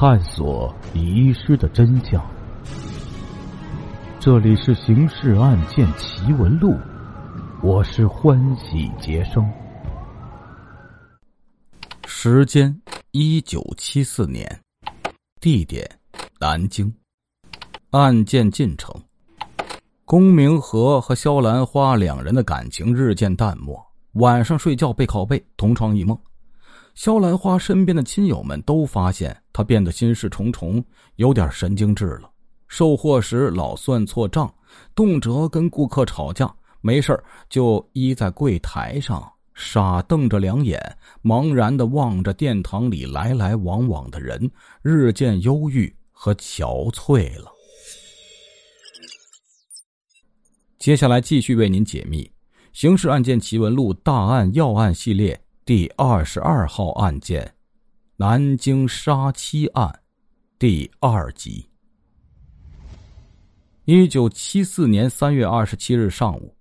探索遗失的真相。这里是《刑事案件奇闻录》，我是欢喜杰生。时间：一九七四年，地点：南京。案件进程：龚明和和肖兰花两人的感情日渐淡漠，晚上睡觉背靠背，同床异梦。肖兰花身边的亲友们都发现她变得心事重重，有点神经质了。售货时老算错账，动辄跟顾客吵架，没事就依在柜台上傻瞪着两眼，茫然的望着殿堂里来来往往的人，日渐忧郁和憔悴了。接下来继续为您解密《刑事案件奇闻录》大案要案系列第二十二号案件——南京杀妻案，第二集。一九七四年三月二十七日上午，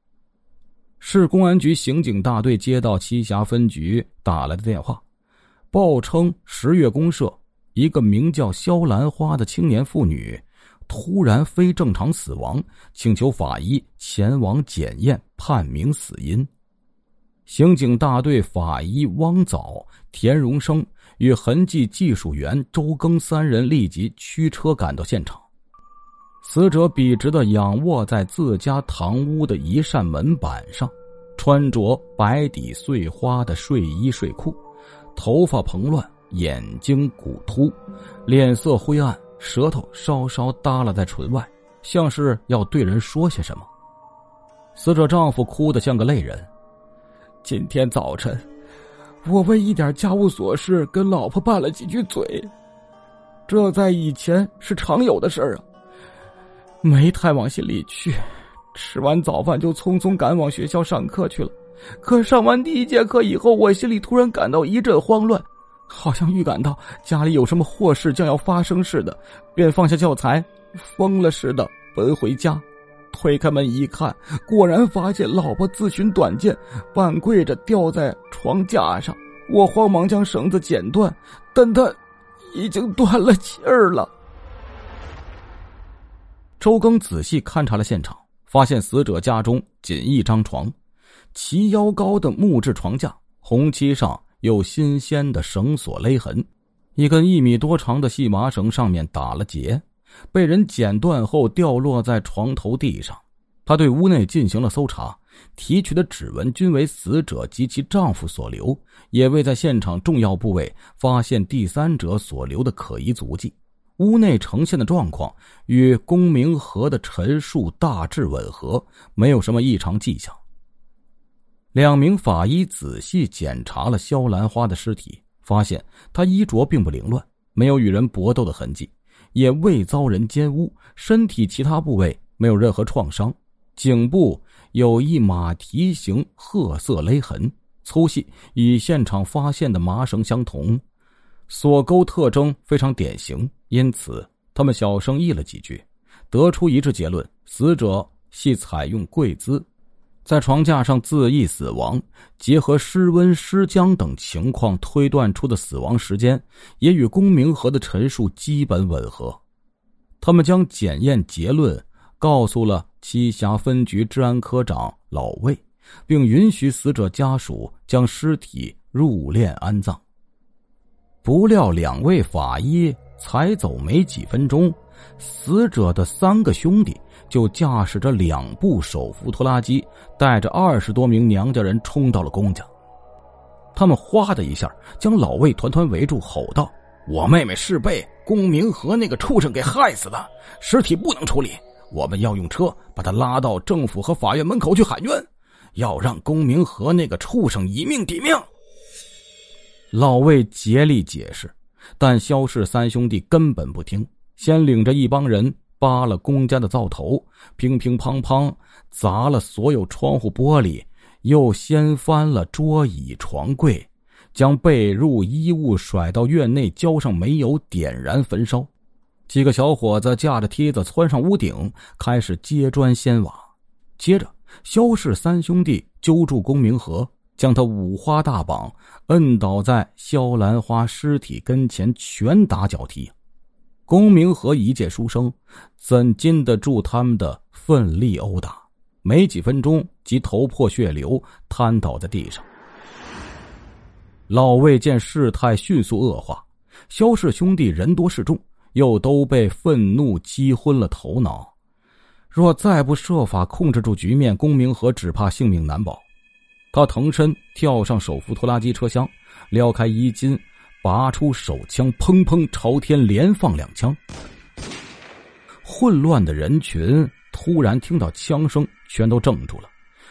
市公安局刑警大队接到栖霞分局打来的电话，报称十月公社一个名叫肖兰花的青年妇女突然非正常死亡，请求法医前往检验判明死因。刑警大队法医汪藻、田荣生与痕迹技术员周庚三人立即驱车赶到现场。死者笔直的仰卧在自家堂屋的一扇门板上，穿着白底碎花的睡衣睡裤，头发蓬乱，眼睛骨突，脸色灰暗，舌头稍稍耷拉在唇外，像是要对人说些什么。死者丈夫哭得像个泪人。今天早晨，我为一点家务琐事跟老婆拌了几句嘴，这在以前是常有的事儿啊。没太往心里去，吃完早饭就匆匆赶往学校上课去了。可上完第一节课以后，我心里突然感到一阵慌乱，好像预感到家里有什么祸事将要发生似的，便放下教材，疯了似的奔回家。推开门一看，果然发现老婆自寻短见，半跪着吊在床架上。我慌忙将绳子剪断，但她已经断了气儿了。周庚仔细勘察了现场，发现死者家中仅一张床，齐腰高的木质床架，红漆上有新鲜的绳索勒痕，一根一米多长的细麻绳上面打了结，被人剪断后掉落在床头地上。他对屋内进行了搜查，提取的指纹均为死者及其丈夫所留，也未在现场重要部位发现第三者所留的可疑足迹。屋内呈现的状况与龚明和的陈述大致吻合，没有什么异常迹象。两名法医仔细检查了肖兰花的尸体，发现她衣着并不凌乱，没有与人搏斗的痕迹，也未遭人奸污，身体其他部位没有任何创伤，颈部有一马蹄形褐色勒痕，粗细与现场发现的麻绳相同，锁钩特征非常典型。因此，他们小声议了几句，得出一致结论：死者系采用跪姿，在床架上自缢死亡。结合尸温、尸僵等情况推断出的死亡时间，也与龚明和的陈述基本吻合。他们将检验结论告诉了栖霞分局治安科长老魏，并允许死者家属将尸体入殓安葬。不料，两位法医。才走没几分钟，死者的三个兄弟就驾驶着两部手扶拖拉机，带着二十多名娘家人冲到了公家。他们哗的一下将老魏团团围住，吼道：“我妹妹是被公明和那个畜生给害死的，尸体不能处理，我们要用车把他拉到政府和法院门口去喊冤，要让公明和那个畜生以命抵命。”老魏竭力解释。但肖氏三兄弟根本不听，先领着一帮人扒了公家的灶头，乒乒乓乓砸了所有窗户玻璃，又掀翻了桌椅床柜，将被褥衣物甩到院内，浇上煤油，点燃焚烧。几个小伙子架着梯子窜上屋顶，开始揭砖掀瓦。接着，肖氏三兄弟揪住龚明和。将他五花大绑，摁倒在肖兰花尸体跟前，拳打脚踢。公明和一介书生，怎禁得住他们的奋力殴打？没几分钟，即头破血流，瘫倒在地上。老魏见事态迅速恶化，萧氏兄弟人多势众，又都被愤怒击昏了头脑。若再不设法控制住局面，公明和只怕性命难保。他腾身跳上手扶拖拉机车厢，撩开衣襟。拔出手枪，砰砰朝天连放两枪。混乱的人群突然听到枪声，全都怔住了，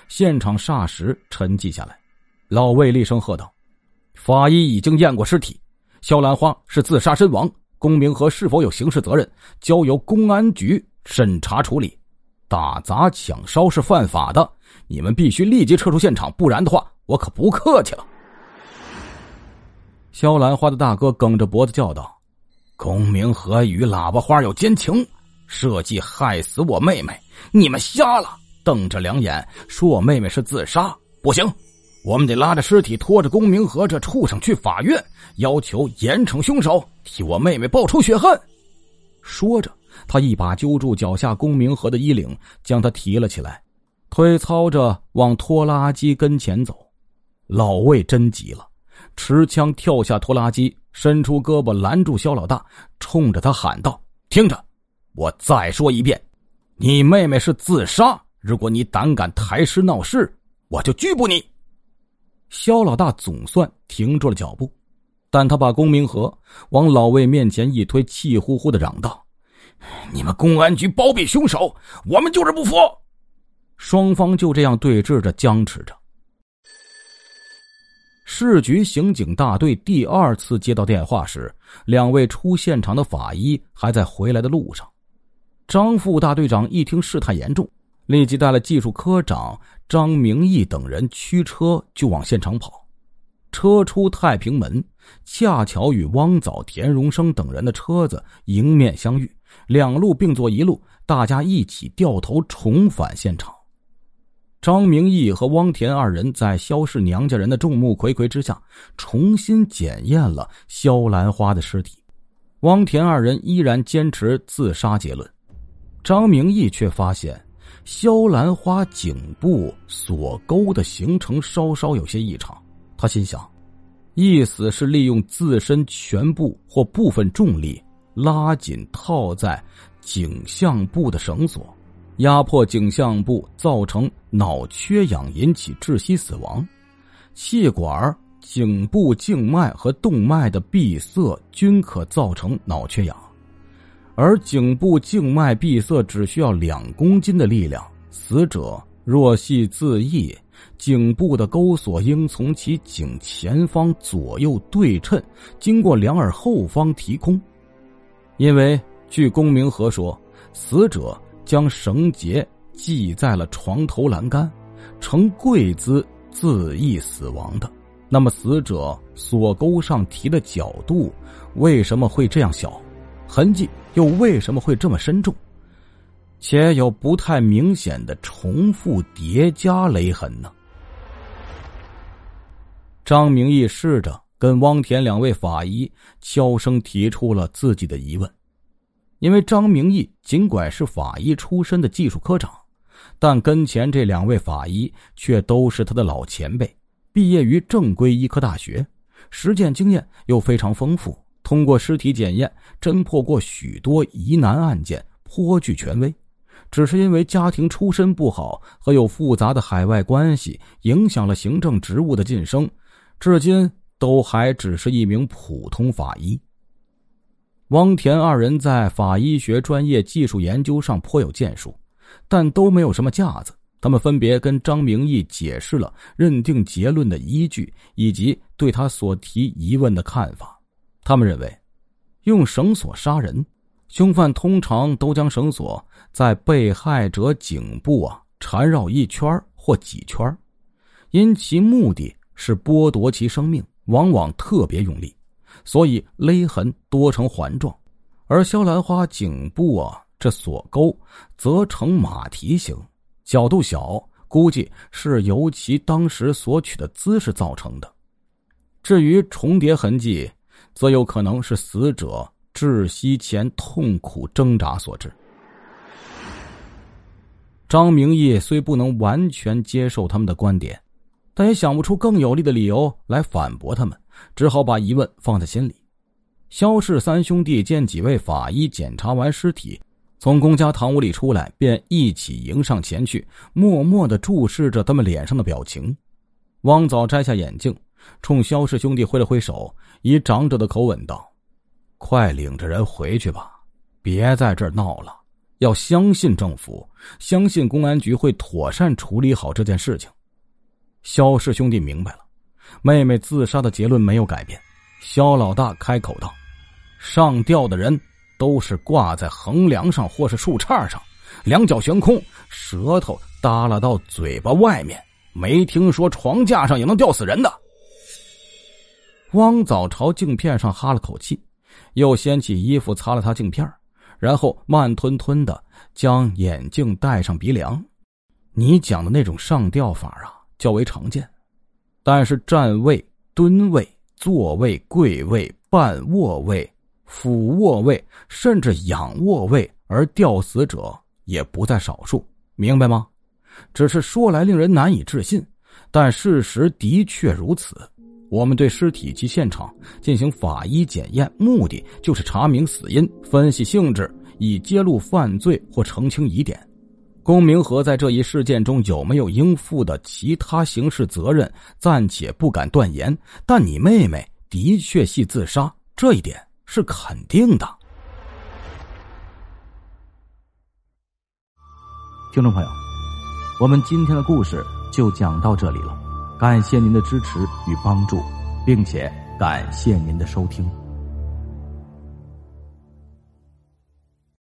现场霎时沉寂下来。老魏厉声喝道：“法医已经验过尸体，肖兰花是自杀身亡。龚明和是否有刑事责任，交由公安局审查处理。打砸抢烧是犯法的，你们必须立即撤出现场，不然的话，我可不客气了。”肖兰花的大哥梗着脖子叫道：“公明和与喇叭花有奸情，设计害死我妹妹。你们瞎了，瞪着两眼说我妹妹是自杀，不行，我们得拉着尸体，拖着公明和这畜生去法院，要求严惩凶手，替我妹妹报仇雪恨。”说着，他一把揪住脚下公明和的衣领，将他提了起来，推操着往拖拉机跟前走。老魏真急了。持枪跳下拖拉机，伸出胳膊拦住肖老大，冲着他喊道：“听着，我再说一遍，你妹妹是自杀。如果你胆敢抬尸闹事，我就拘捕你。”肖老大总算停住了脚步，但他把龚明和往老魏面前一推，气呼呼的嚷道：“你们公安局包庇凶手，我们就是不服！”双方就这样对峙着，僵持着。市局刑警大队第二次接到电话时，两位出现场的法医还在回来的路上。张副大队长一听事态严重，立即带了技术科长张明义等人驱车就往现场跑。车出太平门，恰巧与汪藻、田荣生等人的车子迎面相遇，两路并作一路，大家一起掉头重返现场。张明义和汪田二人在萧氏娘家人的众目睽睽之下，重新检验了萧兰花的尸体。汪田二人依然坚持自杀结论，张明义却发现萧兰花颈部锁钩的形成稍稍有些异常。他心想，意思是利用自身全部或部分重力拉紧套在颈项部的绳索。压迫颈项部，造成脑缺氧，引起窒息死亡。气管、颈部静脉和动脉的闭塞均可造成脑缺氧，而颈部静脉闭塞只需要两公斤的力量。死者若系自缢，颈部的钩索应从其颈前方左右对称，经过两耳后方提空。因为据公明和说，死者。将绳结系在了床头栏杆，呈跪姿自缢死亡的。那么，死者锁钩上提的角度为什么会这样小？痕迹又为什么会这么深重？且有不太明显的重复叠加勒痕呢？张明义试着跟汪田两位法医悄声提出了自己的疑问。因为张明义尽管是法医出身的技术科长，但跟前这两位法医却都是他的老前辈，毕业于正规医科大学，实践经验又非常丰富，通过尸体检验侦破过许多疑难案件，颇具权威。只是因为家庭出身不好和有复杂的海外关系，影响了行政职务的晋升，至今都还只是一名普通法医。汪田二人在法医学专业技术研究上颇有建树，但都没有什么架子。他们分别跟张明义解释了认定结论的依据，以及对他所提疑问的看法。他们认为，用绳索杀人，凶犯通常都将绳索在被害者颈部啊缠绕一圈或几圈，因其目的是剥夺其生命，往往特别用力。所以勒痕多呈环状，而肖兰花颈部啊这锁钩则呈马蹄形，角度小，估计是由其当时所取的姿势造成的。至于重叠痕迹，则有可能是死者窒息前痛苦挣扎所致。张明义虽不能完全接受他们的观点，但也想不出更有力的理由来反驳他们，只好把疑问放在心里。肖氏三兄弟见几位法医检查完尸体，从公家堂屋里出来，便一起迎上前去，默默的注视着他们脸上的表情。汪早摘下眼镜，冲肖氏兄弟挥了挥手，以长者的口吻道：“快领着人回去吧，别在这儿闹了。要相信政府，相信公安局会妥善处理好这件事情。”肖氏兄弟明白了，妹妹自杀的结论没有改变。肖老大开口道。上吊的人都是挂在横梁上或是树杈上，两脚悬空，舌头耷拉到嘴巴外面。没听说床架上也能吊死人的。汪早朝镜片上哈了口气，又掀起衣服擦了擦镜片，然后慢吞吞的将眼镜戴上鼻梁。你讲的那种上吊法啊，较为常见，但是站位、蹲位、坐位、跪位、半卧位。俯卧位甚至仰卧位而吊死者也不在少数，明白吗？只是说来令人难以置信，但事实的确如此。我们对尸体及现场进行法医检验，目的就是查明死因、分析性质，以揭露犯罪或澄清疑点。龚明和在这一事件中有没有应负的其他刑事责任，暂且不敢断言。但你妹妹的确系自杀，这一点。是肯定的。听众朋友，我们今天的故事就讲到这里了，感谢您的支持与帮助，并且感谢您的收听。